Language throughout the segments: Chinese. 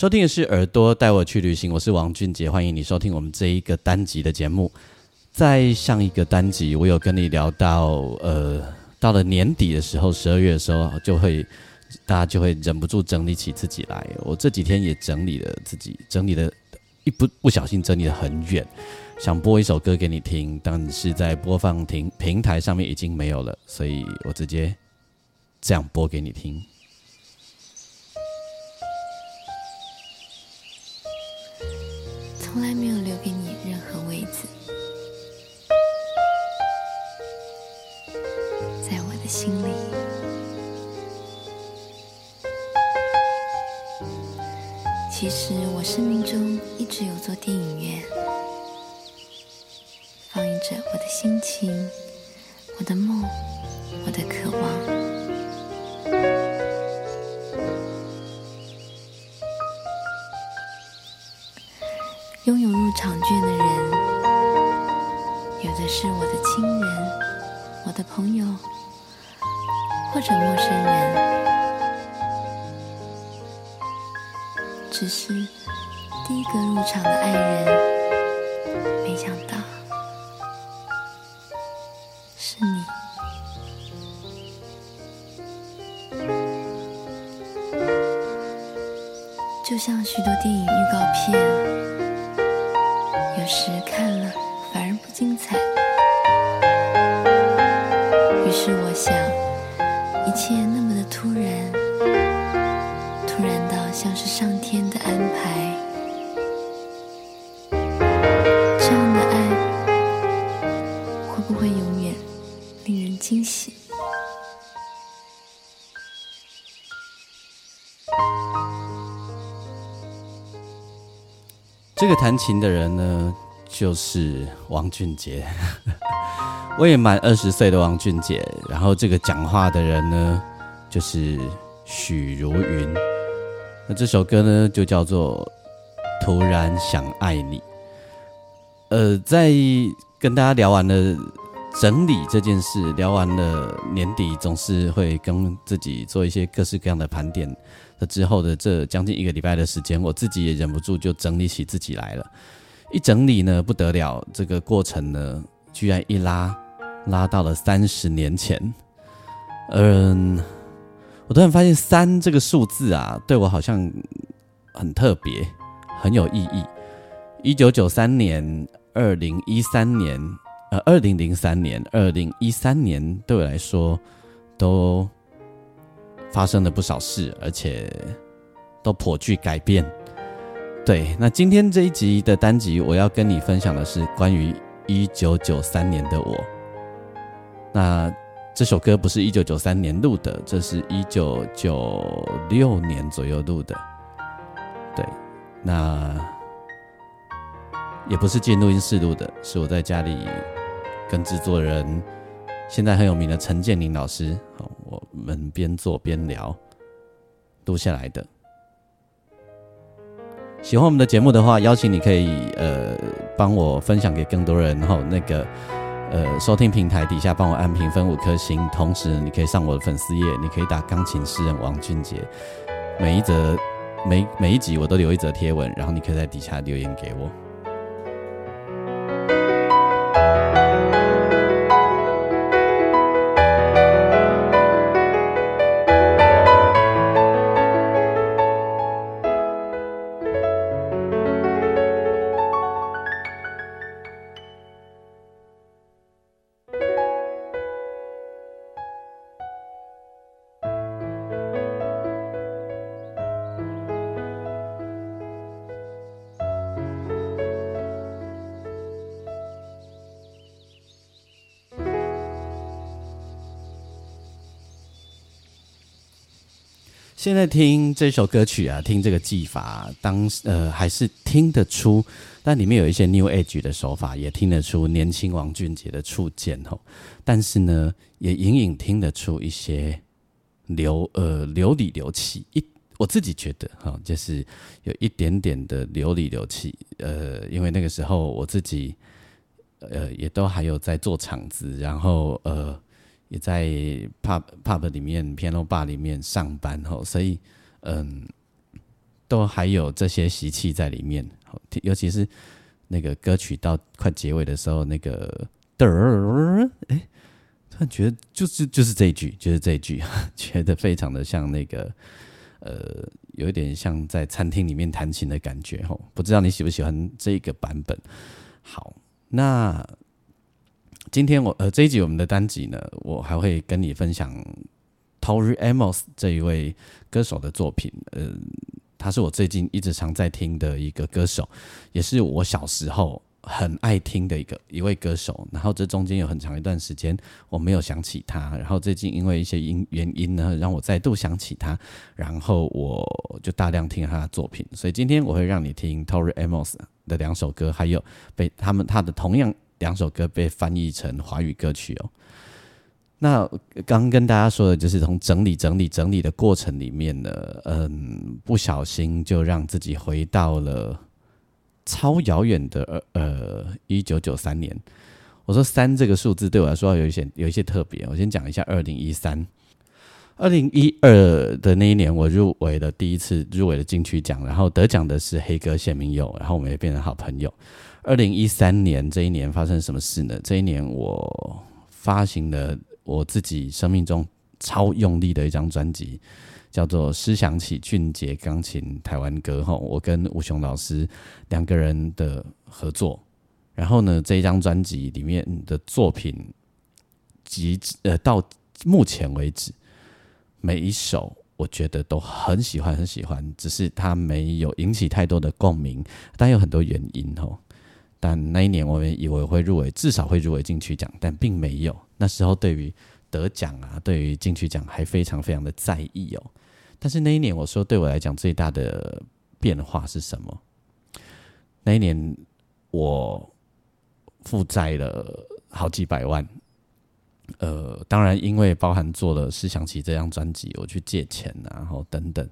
收听的是耳朵带我去旅行，我是王俊杰，欢迎你收听我们这一个单集的节目。在上一个单集，我有跟你聊到，呃，到了年底的时候，十二月的时候，就会大家就会忍不住整理起自己来。我这几天也整理了自己，整理的一不不小心整理的很远，想播一首歌给你听，但是在播放平平台上面已经没有了，所以我直接这样播给你听。从来没有留给你任何位子，在我的心里。其实我生命中一直有座电影院，放映着我的心情、我的梦、我的渴望。拥有入场券的人，有的是我的亲人、我的朋友，或者陌生人。只是第一个入场的爱人，没想到是你。就像许多电影预告片。有时看了反而不精彩，弹琴的人呢，就是王俊杰。未满二十岁的王俊杰。然后这个讲话的人呢，就是许茹芸。那这首歌呢，就叫做《突然想爱你》。呃，在跟大家聊完了整理这件事，聊完了年底总是会跟自己做一些各式各样的盘点。那之后的这将近一个礼拜的时间，我自己也忍不住就整理起自己来了。一整理呢，不得了，这个过程呢，居然一拉拉到了三十年前。嗯，我突然发现三这个数字啊，对我好像很特别，很有意义。一九九三年、二零一三年、呃，二零零三年、二零一三年，对我来说都。发生了不少事，而且都颇具改变。对，那今天这一集的单集，我要跟你分享的是关于一九九三年的我。那这首歌不是一九九三年录的，这是一九九六年左右录的。对，那也不是进录音室录的，是我在家里跟制作人。现在很有名的陈建宁老师，我们边做边聊录下来的。喜欢我们的节目的话，邀请你可以呃帮我分享给更多人，然后那个呃收听平台底下帮我按评分五颗星，同时你可以上我的粉丝页，你可以打钢琴诗人王俊杰，每一则每每一集我都留一则贴文，然后你可以在底下留言给我。现在听这首歌曲啊，听这个技法，当呃还是听得出，但里面有一些 New Age 的手法，也听得出年轻王俊杰的触键吼。但是呢，也隐隐听得出一些流呃流里流气，一我自己觉得哈，就是有一点点的流里流气。呃，因为那个时候我自己呃也都还有在做场子，然后呃。也在 pub pub 里面，piano bar 里面上班吼，所以嗯，都还有这些习气在里面。尤其是那个歌曲到快结尾的时候，那个嘚儿，哎，突然觉得就是就是这一句，就是这一句，觉得非常的像那个呃，有一点像在餐厅里面弹琴的感觉吼。不知道你喜不喜欢这个版本？好，那。今天我呃这一集我们的单集呢，我还会跟你分享 Tori Amos 这一位歌手的作品。呃，他是我最近一直常在听的一个歌手，也是我小时候很爱听的一个一位歌手。然后这中间有很长一段时间我没有想起他，然后最近因为一些因原因呢，让我再度想起他，然后我就大量听他的作品。所以今天我会让你听 Tori Amos 的两首歌，还有被他们他的同样。两首歌被翻译成华语歌曲哦。那刚跟大家说的就是从整理、整理、整理的过程里面呢，嗯，不小心就让自己回到了超遥远的呃一九九三年。我说三这个数字对我来说有一些有一些特别。我先讲一下二零一三、二零一二的那一年，我入围了第一次入围了金曲奖，然后得奖的是黑哥谢明佑，然后我们也变成好朋友。二零一三年这一年发生什么事呢？这一年我发行了我自己生命中超用力的一张专辑，叫做《思想起俊杰钢琴台湾歌》哈。我跟吴雄老师两个人的合作，然后呢，这一张专辑里面的作品，及呃到目前为止，每一首我觉得都很喜欢，很喜欢，只是它没有引起太多的共鸣，但有很多原因哦。但那一年我们以为会入围，至少会入围金曲奖，但并没有。那时候对于得奖啊，对于金曲奖还非常非常的在意哦。但是那一年我说对我来讲最大的变化是什么？那一年我负债了好几百万，呃，当然因为包含做了《思想起》这张专辑，我去借钱啊，然后等等，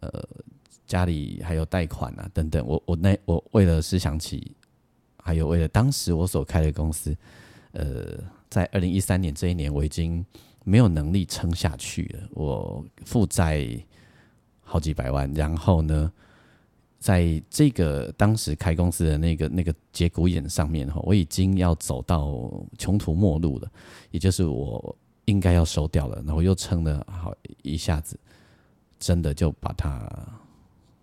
呃，家里还有贷款啊，等等。我我那我为了《思想起》。还有为了当时我所开的公司，呃，在二零一三年这一年，我已经没有能力撑下去了。我负债好几百万，然后呢，在这个当时开公司的那个那个节骨眼上面哈，我已经要走到穷途末路了，也就是我应该要收掉了。然后又撑了好一下子，真的就把它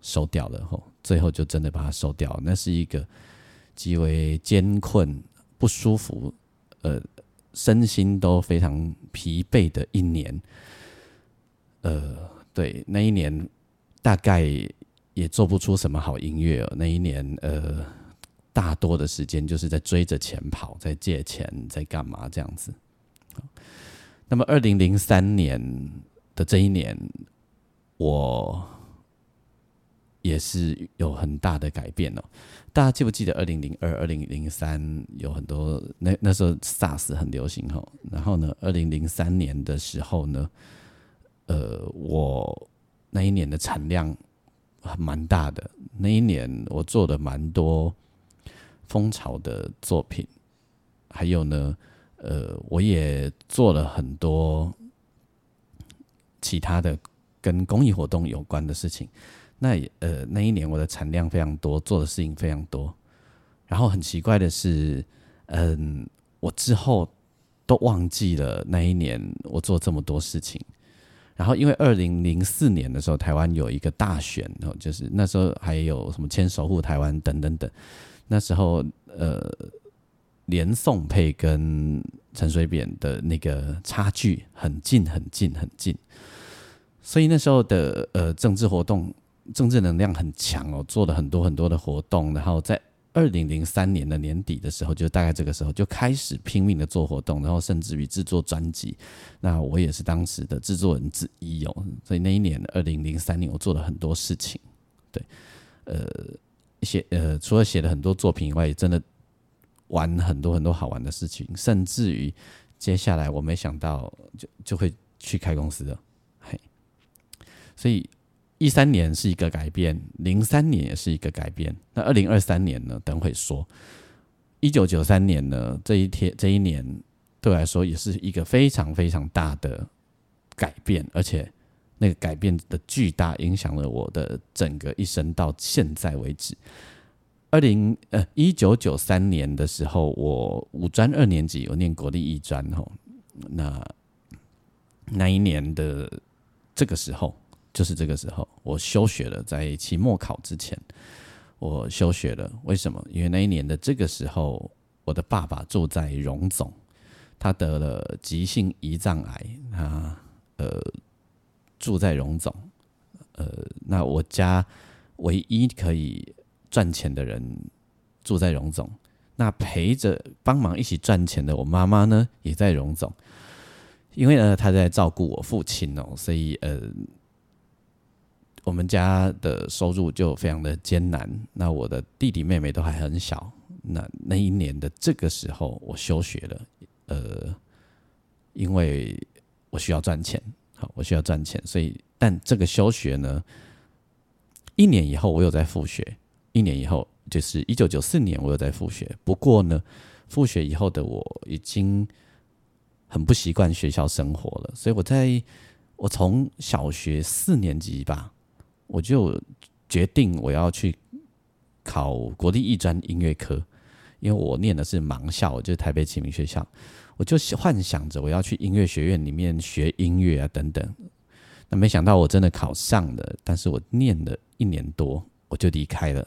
收掉了。吼，最后就真的把它收掉。那是一个。极为艰困、不舒服，呃，身心都非常疲惫的一年。呃，对，那一年大概也做不出什么好音乐。哦那一年，呃，大多的时间就是在追着钱跑，在借钱，在干嘛这样子。那么，二零零三年的这一年，我。也是有很大的改变哦。大家记不记得二零零二、二零零三有很多那那时候 SARS 很流行哦。然后呢，二零零三年的时候呢，呃，我那一年的产量还蛮大的。那一年我做的蛮多蜂巢的作品，还有呢，呃，我也做了很多其他的跟公益活动有关的事情。那呃，那一年我的产量非常多，做的事情非常多。然后很奇怪的是，嗯，我之后都忘记了那一年我做这么多事情。然后因为二零零四年的时候，台湾有一个大选，然后就是那时候还有什么签守护台湾等等等。那时候呃，连宋配跟陈水扁的那个差距很近很近很近，所以那时候的呃政治活动。政治能量很强哦，做了很多很多的活动，然后在二零零三年的年底的时候，就大概这个时候就开始拼命的做活动，然后甚至于制作专辑。那我也是当时的制作人之一哦，所以那一年二零零三年，我做了很多事情。对，呃，写呃，除了写了很多作品以外，也真的玩很多很多好玩的事情，甚至于接下来我没想到就就会去开公司了，嘿，所以。一三年是一个改变，零三年也是一个改变。那二零二三年呢？等会说。一九九三年呢？这一天这一年对我来说也是一个非常非常大的改变，而且那个改变的巨大影响了我的整个一生到现在为止。二零呃一九九三年的时候，我五专二年级，我念国立艺专吼。那那一年的这个时候。就是这个时候，我休学了，在期末考之前，我休学了。为什么？因为那一年的这个时候，我的爸爸住在荣总，他得了急性胰脏癌，他呃住在荣总，呃，那我家唯一可以赚钱的人住在荣总，那陪着帮忙一起赚钱的我妈妈呢，也在荣总，因为呢，她在照顾我父亲哦，所以呃。我们家的收入就非常的艰难，那我的弟弟妹妹都还很小，那那一年的这个时候我休学了，呃，因为我需要赚钱，好，我需要赚钱，所以但这个休学呢，一年以后我有在复学，一年以后就是一九九四年我有在复学，不过呢，复学以后的我已经很不习惯学校生活了，所以我在我从小学四年级吧。我就决定我要去考国立艺专音乐科，因为我念的是盲校，就是台北启明学校。我就幻想着我要去音乐学院里面学音乐啊等等。那没想到我真的考上了，但是我念了一年多我就离开了。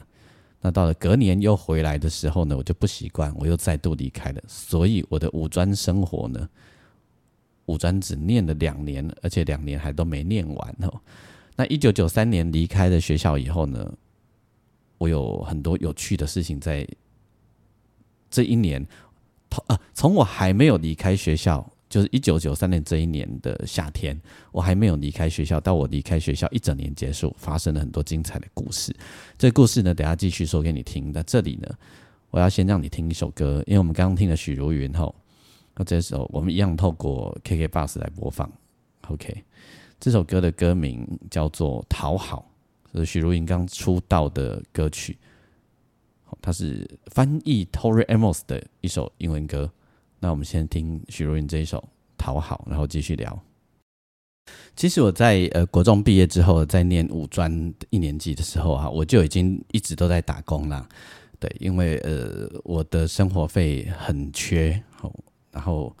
那到了隔年又回来的时候呢，我就不习惯，我又再度离开了。所以我的五专生活呢，五专只念了两年，而且两年还都没念完哦。那一九九三年离开了学校以后呢，我有很多有趣的事情在这一年，啊，从我还没有离开学校，就是一九九三年这一年的夏天，我还没有离开学校，到我离开学校一整年结束，发生了很多精彩的故事。这故事呢，等下继续说给你听。那这里呢，我要先让你听一首歌，因为我们刚刚听了许茹芸后，那这时候我们一样透过 KK Bus 来播放，OK。这首歌的歌名叫做《讨好》，是许茹芸刚出道的歌曲。它是翻译 Tori Amos 的一首英文歌。那我们先听许茹芸这一首《讨好》，然后继续聊。其实我在呃国中毕业之后，在念五专一年级的时候啊，我就已经一直都在打工了。对，因为呃我的生活费很缺，然后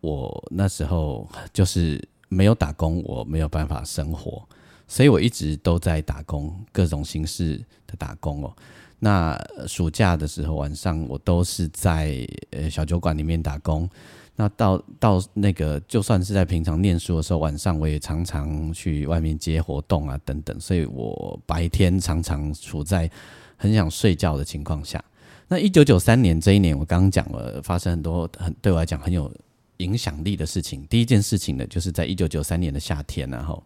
我那时候就是。没有打工，我没有办法生活，所以我一直都在打工，各种形式的打工哦。那暑假的时候，晚上我都是在呃小酒馆里面打工。那到到那个，就算是在平常念书的时候，晚上我也常常去外面接活动啊等等。所以我白天常常处在很想睡觉的情况下。那一九九三年这一年，我刚刚讲了，发生很多很对我来讲很有。影响力的事情，第一件事情呢，就是在一九九三年的夏天，然后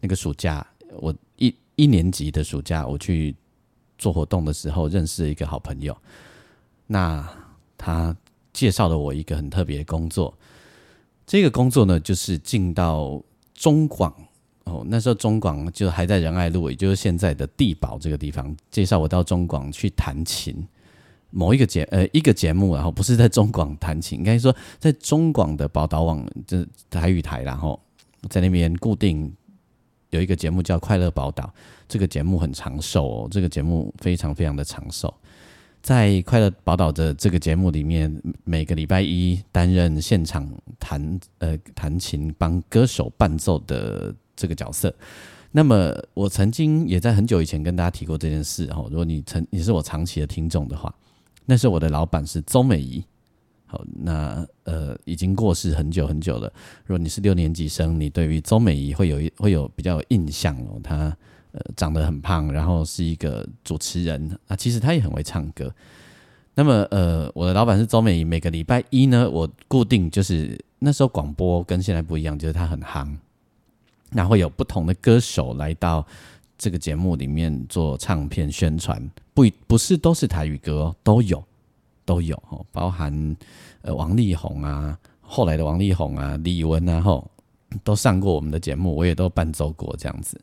那个暑假，我一一年级的暑假，我去做活动的时候，认识了一个好朋友。那他介绍了我一个很特别的工作，这个工作呢，就是进到中广哦，那时候中广就还在仁爱路，也就是现在的地堡这个地方，介绍我到中广去弹琴。某一个节呃一个节目，然后不是在中广弹琴，应该说在中广的宝岛网，就是台语台，然后在那边固定有一个节目叫《快乐宝岛》，这个节目很长寿哦，这个节目非常非常的长寿。在《快乐宝岛》的这个节目里面，每个礼拜一担任现场弹呃弹琴帮歌手伴奏的这个角色。那么我曾经也在很久以前跟大家提过这件事哦，如果你曾你是我长期的听众的话。那时候我的老板是周美仪，好，那呃已经过世很久很久了。如果你是六年级生，你对于周美仪会有一会有比较有印象哦。她呃长得很胖，然后是一个主持人啊，其实她也很会唱歌。那么呃，我的老板是周美仪，每个礼拜一呢，我固定就是那时候广播跟现在不一样，就是他很夯，那会有不同的歌手来到这个节目里面做唱片宣传，不不是都是台语歌哦，都有都有哦，包含呃王力宏啊，后来的王力宏啊，李玟啊，吼都上过我们的节目，我也都伴奏过这样子。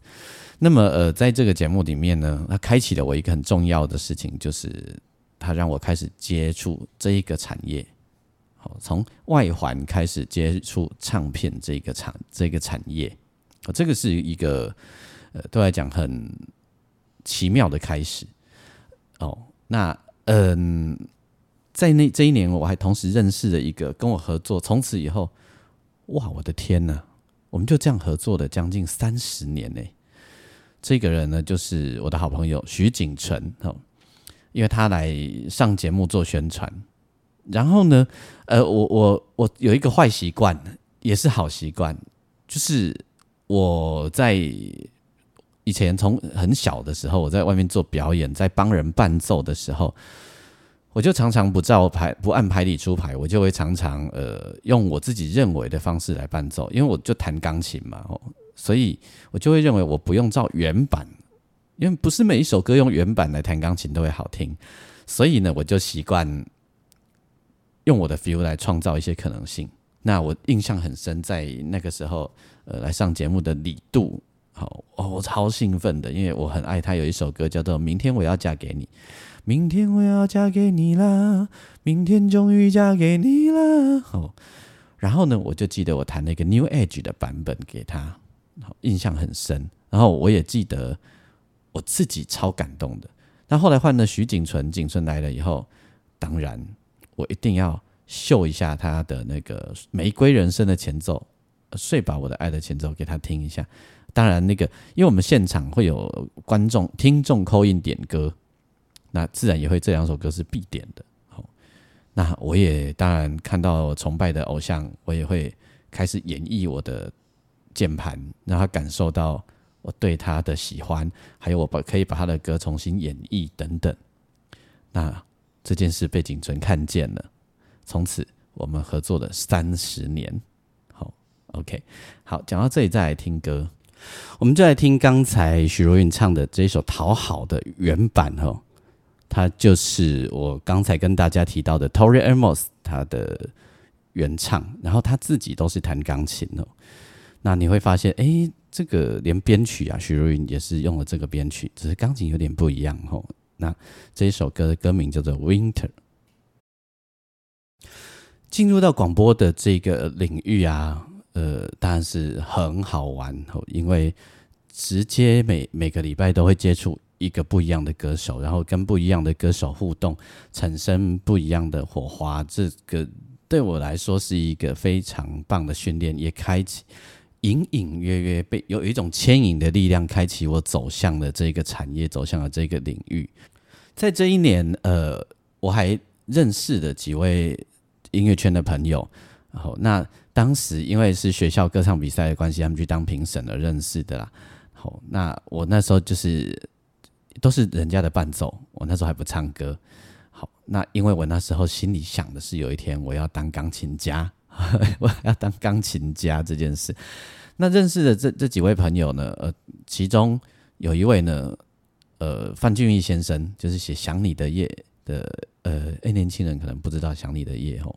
那么呃，在这个节目里面呢，它开启了我一个很重要的事情，就是它让我开始接触这一个产业，好，从外环开始接触唱片这个产这个产业。这个是一个呃，对来讲很奇妙的开始哦。那嗯，在那这一年，我还同时认识了一个跟我合作，从此以后，哇，我的天呐，我们就这样合作了将近三十年呢。这个人呢，就是我的好朋友徐景纯哦，因为他来上节目做宣传，然后呢，呃，我我我有一个坏习惯，也是好习惯，就是。我在以前从很小的时候，我在外面做表演，在帮人伴奏的时候，我就常常不照牌，不按牌理出牌，我就会常常呃用我自己认为的方式来伴奏，因为我就弹钢琴嘛，所以我就会认为我不用照原版，因为不是每一首歌用原版来弹钢琴都会好听，所以呢，我就习惯用我的 feel 来创造一些可能性。那我印象很深，在那个时候。呃，来上节目的李杜，好哦，我超兴奋的，因为我很爱他。有一首歌叫做《明天我要嫁给你》，明天我要嫁给你啦，明天终于嫁给你啦。好，然后呢，我就记得我弹了一个 New Age 的版本给他，好，印象很深。然后我也记得我自己超感动的。那后来换了徐景纯，景纯来了以后，当然我一定要秀一下他的那个《玫瑰人生》的前奏。睡吧，我的爱的前奏给他听一下。当然，那个因为我们现场会有观众、听众扣印点歌，那自然也会这两首歌是必点的。好，那我也当然看到崇拜的偶像，我也会开始演绎我的键盘，让他感受到我对他的喜欢，还有我把可以把他的歌重新演绎等等。那这件事被景纯看见了，从此我们合作了三十年。好 OK，好，讲到这里再来听歌，我们就来听刚才许茹芸唱的这一首《讨好》的原版哦，它就是我刚才跟大家提到的 Tori Amos 他的原唱，然后他自己都是弹钢琴哦。那你会发现，哎，这个连编曲啊，许茹芸也是用了这个编曲，只是钢琴有点不一样哦。那这一首歌的歌名叫做《Winter》。进入到广播的这个领域啊。呃，当然是很好玩，因为直接每每个礼拜都会接触一个不一样的歌手，然后跟不一样的歌手互动，产生不一样的火花。这个对我来说是一个非常棒的训练，也开启隐隐约约被有一种牵引的力量，开启我走向了这个产业，走向了这个领域。在这一年，呃，我还认识了几位音乐圈的朋友，然后那。当时因为是学校歌唱比赛的关系，他们去当评审而认识的啦。好，那我那时候就是都是人家的伴奏，我那时候还不唱歌。好，那因为我那时候心里想的是有一天我要当钢琴家，我要当钢琴家这件事。那认识的这这几位朋友呢，呃，其中有一位呢，呃，范俊义先生，就是写《想你的夜》的，呃，哎，年轻人可能不知道《想你的夜》哦，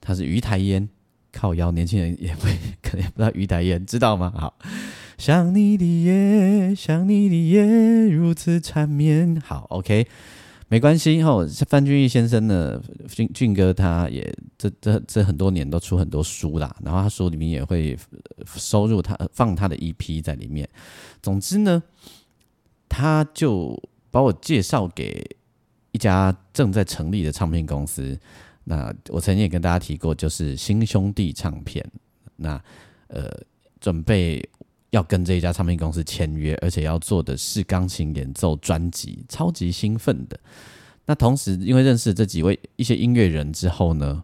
他是鱼台烟。靠腰，年轻人也会可能也不知道于台烟知道吗？好，想你的夜，想你的夜如此缠绵。好，OK，没关系。哈，范俊义先生呢，俊俊哥他也这这这很多年都出很多书啦，然后他书里面也会收入他放他的 EP 在里面。总之呢，他就把我介绍给一家正在成立的唱片公司。那我曾经也跟大家提过，就是新兄弟唱片，那呃准备要跟这一家唱片公司签约，而且要做的是钢琴演奏专辑，超级兴奋的。那同时，因为认识这几位一些音乐人之后呢，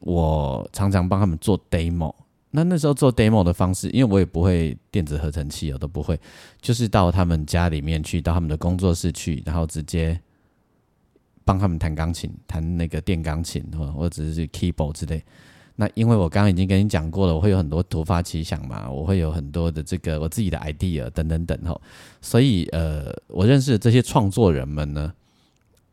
我常常帮他们做 demo，那那时候做 demo 的方式，因为我也不会电子合成器，我都不会，就是到他们家里面去，到他们的工作室去，然后直接帮他们弹钢琴，弹那个电钢琴或或者是 keyboard 之类。那因为我刚刚已经跟你讲过了，我会有很多突发奇想嘛，我会有很多的这个我自己的 idea 等等等吼，所以呃，我认识的这些创作人们呢，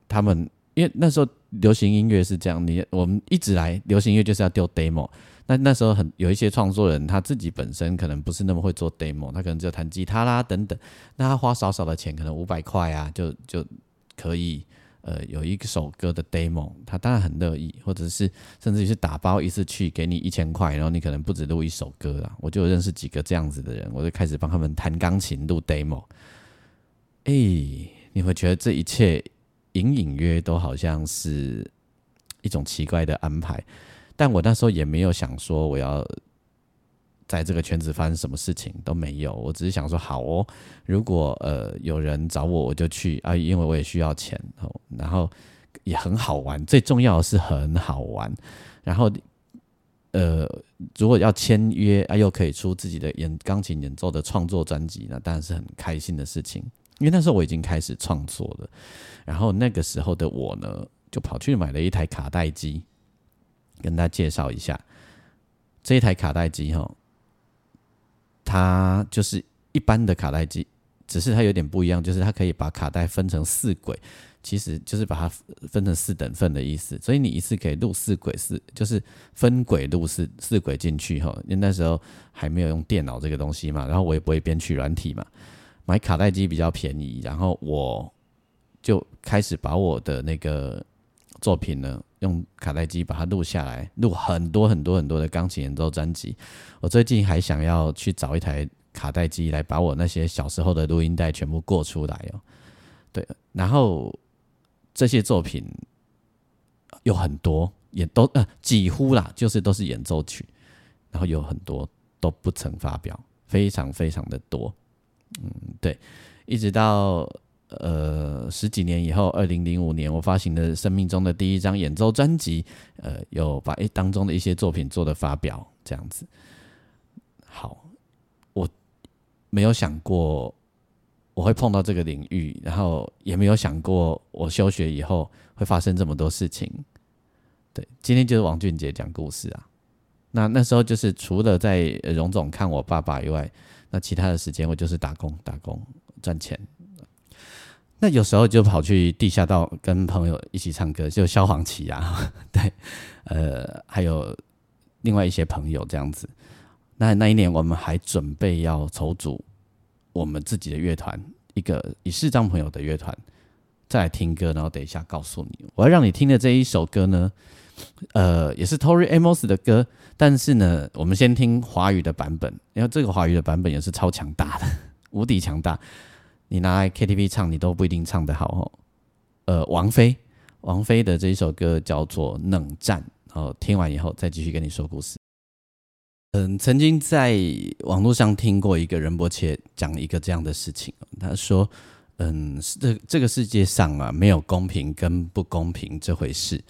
他们因为那时候流行音乐是这样，你我们一直来流行音乐就是要丢 demo，那那时候很有一些创作人他自己本身可能不是那么会做 demo，他可能只有弹吉他啦等等，那他花少少的钱，可能五百块啊，就就可以。呃，有一首歌的 demo，他当然很乐意，或者是甚至于是打包一次去给你一千块，然后你可能不止录一首歌啦。我就认识几个这样子的人，我就开始帮他们弹钢琴录 demo。哎，你会觉得这一切隐隐约都好像是一种奇怪的安排，但我那时候也没有想说我要。在这个圈子发生什么事情都没有，我只是想说好哦，如果呃有人找我，我就去啊，因为我也需要钱哦，然后也很好玩，最重要的是很好玩，然后呃如果要签约啊，又可以出自己的演钢琴演奏的创作专辑，那当然是很开心的事情，因为那时候我已经开始创作了，然后那个时候的我呢，就跑去买了一台卡带机，跟大家介绍一下这一台卡带机哈。它就是一般的卡带机，只是它有点不一样，就是它可以把卡带分成四轨，其实就是把它分成四等份的意思。所以你一次可以录四轨，四就是分轨录四四轨进去哈。因为那时候还没有用电脑这个东西嘛，然后我也不会编曲软体嘛，买卡带机比较便宜，然后我就开始把我的那个作品呢。用卡带机把它录下来，录很多很多很多的钢琴演奏专辑。我最近还想要去找一台卡带机来把我那些小时候的录音带全部过出来哦。对，然后这些作品有很多，也都呃几乎啦，就是都是演奏曲，然后有很多都不曾发表，非常非常的多。嗯，对，一直到。呃，十几年以后，二零零五年，我发行的生命中的第一张演奏专辑，呃，有把诶当中的一些作品做的发表，这样子。好，我没有想过我会碰到这个领域，然后也没有想过我休学以后会发生这么多事情。对，今天就是王俊杰讲故事啊。那那时候就是除了在荣总看我爸爸以外，那其他的时间我就是打工打工赚钱。那有时候就跑去地下道跟朋友一起唱歌，就消防旗啊，对，呃，还有另外一些朋友这样子。那那一年我们还准备要筹组我们自己的乐团，一个以视障朋友的乐团，再来听歌。然后等一下告诉你，我要让你听的这一首歌呢，呃，也是 Tori Amos 的歌，但是呢，我们先听华语的版本，因为这个华语的版本也是超强大的，无敌强大。你拿来 KTV 唱，你都不一定唱得好哦。呃，王菲，王菲的这一首歌叫做《冷战》，然后听完以后再继续跟你说故事。嗯，曾经在网络上听过一个仁波切讲一个这样的事情，他说：“嗯，这这个世界上啊，没有公平跟不公平这回事。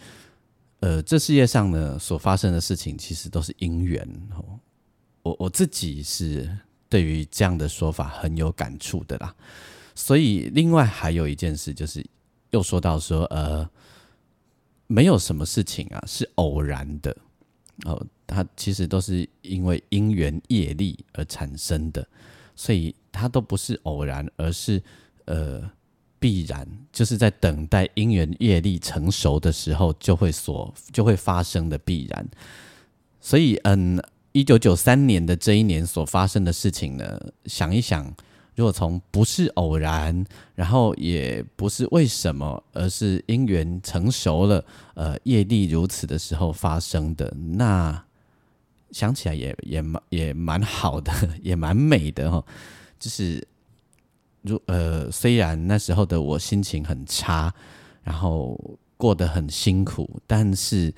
呃，这世界上呢，所发生的事情其实都是因缘哦。我我自己是。”对于这样的说法很有感触的啦，所以另外还有一件事就是又说到说呃，没有什么事情啊是偶然的。哦，它其实都是因为因缘业力而产生的，所以它都不是偶然，而是呃必然，就是在等待因缘业力成熟的时候就会所就会发生的必然，所以嗯。一九九三年的这一年所发生的事情呢，想一想，如果从不是偶然，然后也不是为什么，而是因缘成熟了，呃，业力如此的时候发生的，那想起来也也蛮 也蛮好的，也蛮美的哈。就是如呃，虽然那时候的我心情很差，然后过得很辛苦，但是。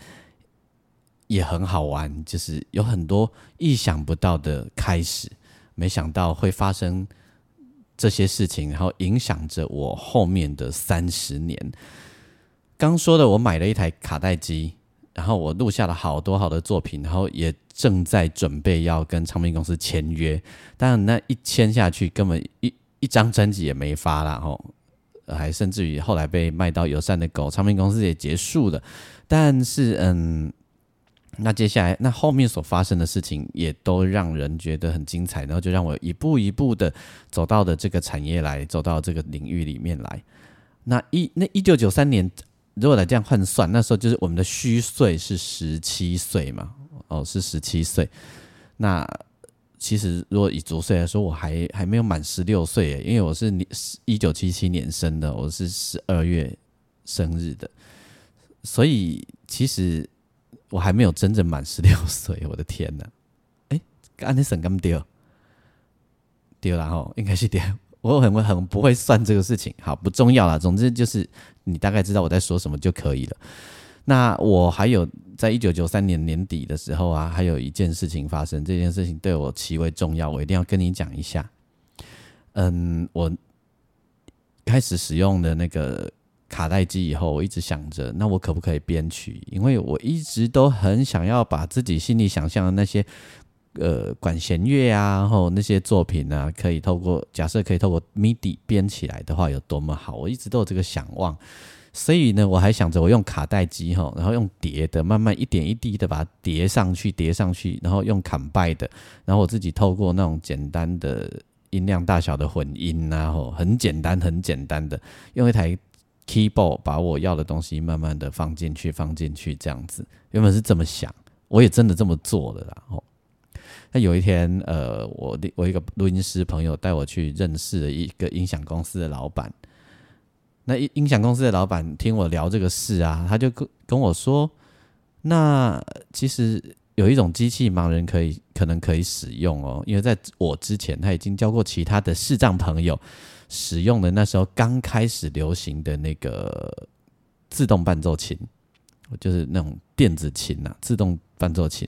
也很好玩，就是有很多意想不到的开始，没想到会发生这些事情，然后影响着我后面的三十年。刚说的，我买了一台卡带机，然后我录下了好多好的作品，然后也正在准备要跟唱片公司签约，但那一签下去，根本一一张专辑也没发了，吼，还甚至于后来被卖到友善的狗，唱片公司也结束了。但是，嗯，那接下来那后面所发生的事情，也都让人觉得很精彩，然后就让我一步一步的走到的这个产业来，走到这个领域里面来。那一那一九九三年。如果来这样换算，那时候就是我们的虚岁是十七岁嘛？哦，是十七岁。那其实如果以足岁来说，我还还没有满十六岁，因为我是年一九七七年生的，我是十二月生日的，所以其实我还没有真正满十六岁。我的天呐！哎，安尼省咁丢丢了吼，应该是丢。我很很不会算这个事情，好不重要啦。总之就是你大概知道我在说什么就可以了。那我还有在一九九三年年底的时候啊，还有一件事情发生，这件事情对我极为重要，我一定要跟你讲一下。嗯，我开始使用的那个卡带机以后，我一直想着，那我可不可以编曲？因为我一直都很想要把自己心里想象的那些。呃，管弦乐啊，然后那些作品啊，可以透过假设可以透过 MIDI 编起来的话，有多么好！我一直都有这个想望，所以呢，我还想着我用卡带机哈，然后用叠的，慢慢一点一滴的把它叠上去，叠上去，然后用砍拜的，然后我自己透过那种简单的音量大小的混音啊，吼，很简单很简单的，用一台 keyboard 把我要的东西慢慢的放进去，放进去这样子，原本是这么想，我也真的这么做的啦，吼。那有一天，呃，我我一个录音师朋友带我去认识了一个音响公司的老板。那音音响公司的老板听我聊这个事啊，他就跟跟我说：“那其实有一种机器盲人可以可能可以使用哦，因为在我之前他已经教过其他的视障朋友使用的那时候刚开始流行的那个自动伴奏琴，就是那种电子琴呐，自动伴奏琴。”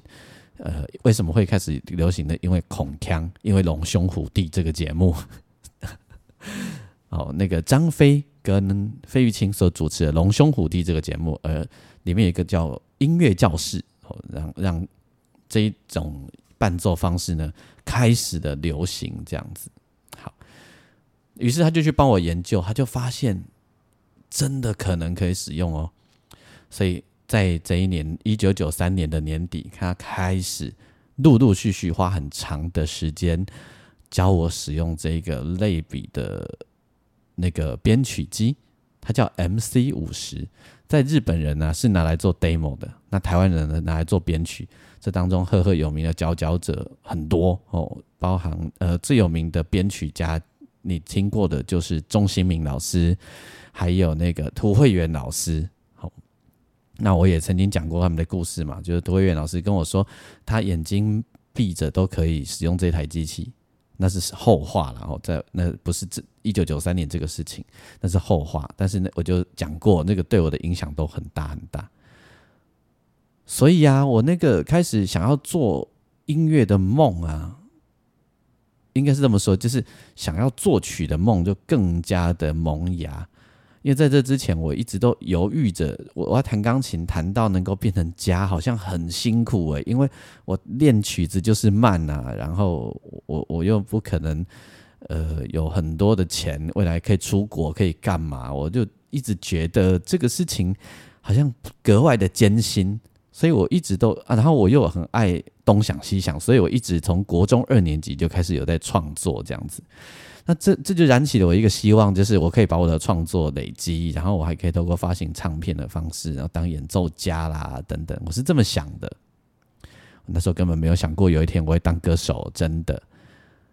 呃，为什么会开始流行呢？因为孔腔，因为龙兄虎弟这个节目，哦，那个张飞跟费玉清所主持的《龙兄虎弟》这个节目，呃，里面有一个叫音乐教室，让让这一种伴奏方式呢开始的流行，这样子。好，于是他就去帮我研究，他就发现真的可能可以使用哦，所以。在这一年，一九九三年的年底，他开始陆陆续续花很长的时间教我使用这个类比的那个编曲机，它叫 MC 五十，在日本人呢是拿来做 demo 的，那台湾人呢拿来做编曲。这当中赫赫有名的佼佼者很多哦，包含呃最有名的编曲家，你听过的就是钟兴民老师，还有那个涂慧源老师。好那我也曾经讲过他们的故事嘛，就是涂慧远老师跟我说，他眼睛闭着都可以使用这台机器，那是后话了。然后在那不是这一九九三年这个事情，那是后话。但是呢，我就讲过，那个对我的影响都很大很大。所以啊，我那个开始想要做音乐的梦啊，应该是这么说，就是想要作曲的梦就更加的萌芽。因为在这之前，我一直都犹豫着，我我要弹钢琴，弹到能够变成家，好像很辛苦诶，因为我练曲子就是慢呐，然后我我又不可能，呃，有很多的钱，未来可以出国，可以干嘛？我就一直觉得这个事情好像格外的艰辛，所以我一直都啊，然后我又很爱东想西想，所以我一直从国中二年级就开始有在创作这样子。那这这就燃起了我一个希望，就是我可以把我的创作累积，然后我还可以透过发行唱片的方式，然后当演奏家啦等等。我是这么想的，那时候根本没有想过有一天我会当歌手，真的。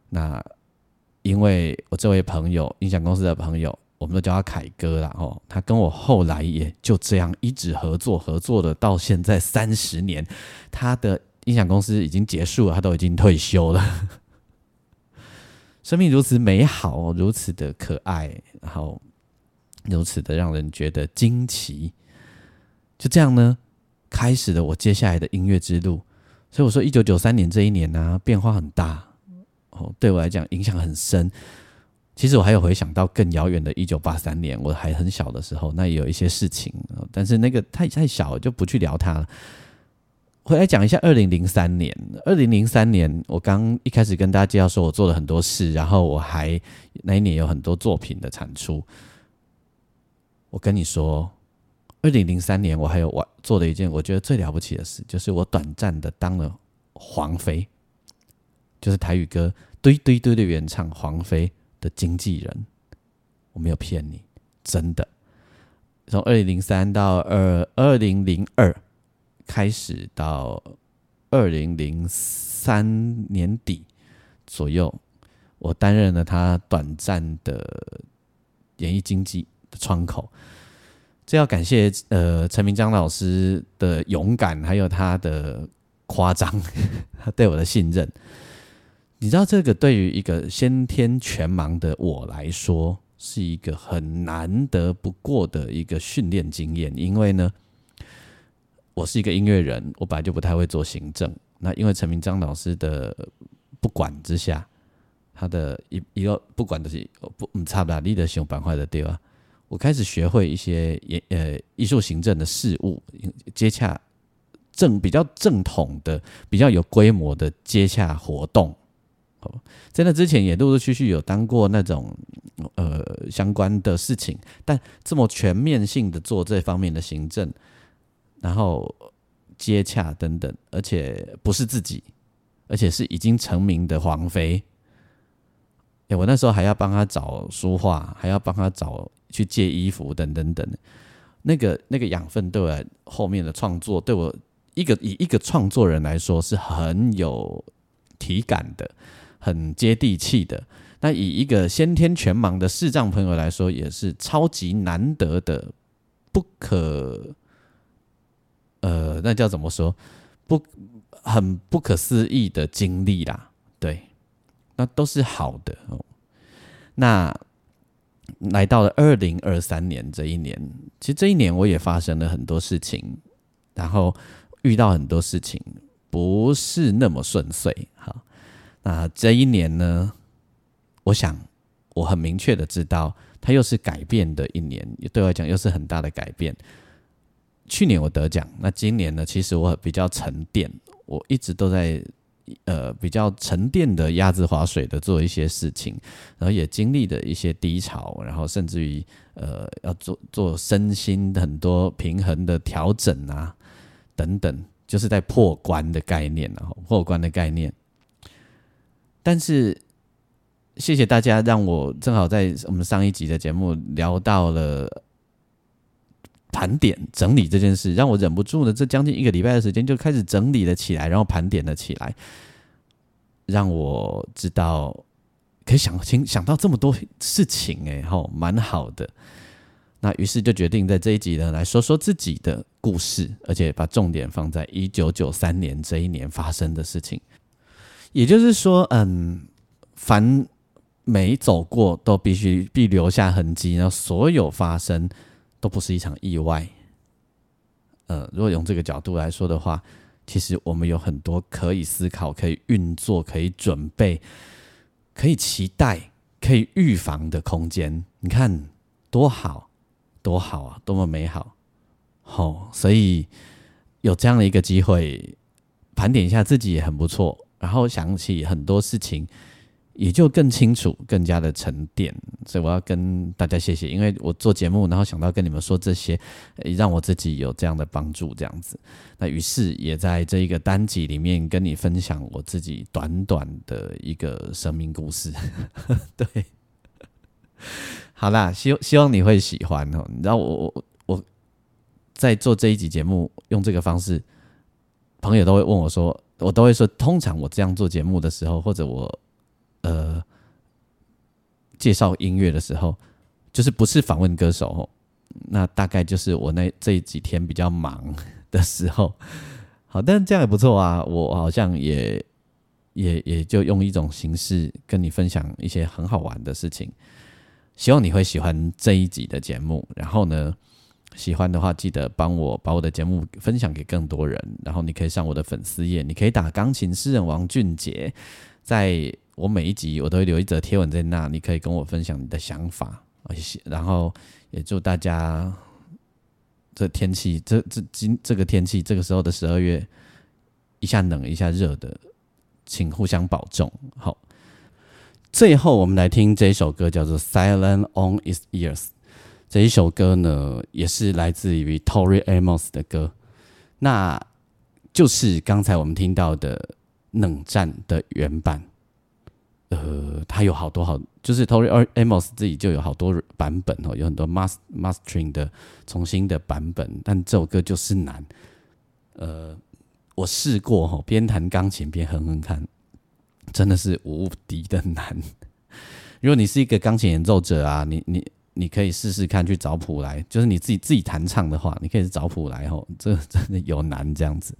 那因为我这位朋友，音响公司的朋友，我们都叫他凯哥啦，哦，他跟我后来也就这样一直合作，合作的到现在三十年，他的音响公司已经结束了，他都已经退休了。生命如此美好，如此的可爱，然后如此的让人觉得惊奇。就这样呢，开始了我接下来的音乐之路。所以我说，一九九三年这一年呢，变化很大哦，对我来讲影响很深。其实我还有回想到更遥远的1983年，我还很小的时候，那也有一些事情，但是那个太太小，就不去聊它了。回来讲一下2003年，2003年我刚一开始跟大家介绍说我做了很多事，然后我还那一年有很多作品的产出。我跟你说，2003年我还有我做的一件我觉得最了不起的事，就是我短暂的当了皇妃，就是台语歌堆堆堆的原唱黄飞。的经纪人，我没有骗你，真的。从二零零三到二二零零二开始，到二零零三年底左右，我担任了他短暂的演艺经济的窗口。这要感谢呃陈明章老师的勇敢，还有他的夸张，他对我的信任。你知道这个对于一个先天全盲的我来说，是一个很难得不过的一个训练经验。因为呢，我是一个音乐人，我本来就不太会做行政。那因为陈明章老师的不管之下，他的一一个不管的是不嗯差不多，你的使用板块的对吧？我开始学会一些也呃艺术行政的事物，接洽正比较正统的、比较有规模的接洽活动。在那之前也陆陆续续有当过那种呃相关的事情，但这么全面性的做这方面的行政，然后接洽等等，而且不是自己，而且是已经成名的皇妃。哎，我那时候还要帮他找书画，还要帮他找去借衣服等等等，那个那个养分对我后面的创作，对我一个以一个创作人来说是很有体感的。很接地气的，那以一个先天全盲的视障朋友来说，也是超级难得的，不可，呃，那叫怎么说？不，很不可思议的经历啦。对，那都是好的哦。那来到了二零二三年这一年，其实这一年我也发生了很多事情，然后遇到很多事情，不是那么顺遂。好。那这一年呢？我想我很明确的知道，它又是改变的一年，对我来讲又是很大的改变。去年我得奖，那今年呢？其实我比较沉淀，我一直都在呃比较沉淀的鸭子划水的做一些事情，然后也经历了一些低潮，然后甚至于呃要做做身心很多平衡的调整啊等等，就是在破关的概念，然后破关的概念。但是，谢谢大家让我正好在我们上一集的节目聊到了盘点整理这件事，让我忍不住呢，这将近一个礼拜的时间就开始整理了起来，然后盘点了起来，让我知道可以想清想到这么多事情，哎，吼，蛮好的。那于是就决定在这一集呢来说说自己的故事，而且把重点放在一九九三年这一年发生的事情。也就是说，嗯，凡每走过都必须必留下痕迹，然后所有发生都不是一场意外。呃，如果用这个角度来说的话，其实我们有很多可以思考、可以运作、可以准备、可以期待、可以预防的空间。你看多好，多好啊，多么美好！好，所以有这样的一个机会，盘点一下自己也很不错。然后想起很多事情，也就更清楚、更加的沉淀。所以我要跟大家谢谢，因为我做节目，然后想到跟你们说这些，让我自己有这样的帮助，这样子。那于是也在这一个单集里面跟你分享我自己短短的一个生命故事。对，好啦，希希望你会喜欢哦。你知道我我我在做这一集节目，用这个方式，朋友都会问我说。我都会说，通常我这样做节目的时候，或者我呃介绍音乐的时候，就是不是访问歌手，那大概就是我那这几天比较忙的时候。好，但这样也不错啊，我好像也也也就用一种形式跟你分享一些很好玩的事情，希望你会喜欢这一集的节目。然后呢？喜欢的话，记得帮我把我的节目分享给更多人。然后你可以上我的粉丝页，你可以打钢琴诗人王俊杰，在我每一集我都会留一则贴文在那，你可以跟我分享你的想法，然后也祝大家这天气，这这今这个天气，这个时候的十二月，一下冷一下热的，请互相保重。好，最后我们来听这一首歌，叫做《Silent on Its Ears》。这一首歌呢，也是来自于 Tori Amos 的歌，那就是刚才我们听到的冷战的原版。呃，它有好多好，就是 Tori Amos 自己就有好多版本哦，有很多 mastering 的重新的版本，但这首歌就是难。呃，我试过哈，边弹钢琴边哼哼看，真的是无敌的难。如果你是一个钢琴演奏者啊，你你你可以试试看去找谱来，就是你自己自己弹唱的话，你可以找谱来吼，这真的有难这样子。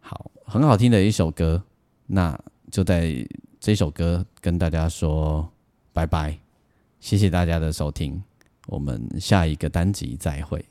好，很好听的一首歌，那就在。这首歌跟大家说拜拜，谢谢大家的收听，我们下一个单集再会。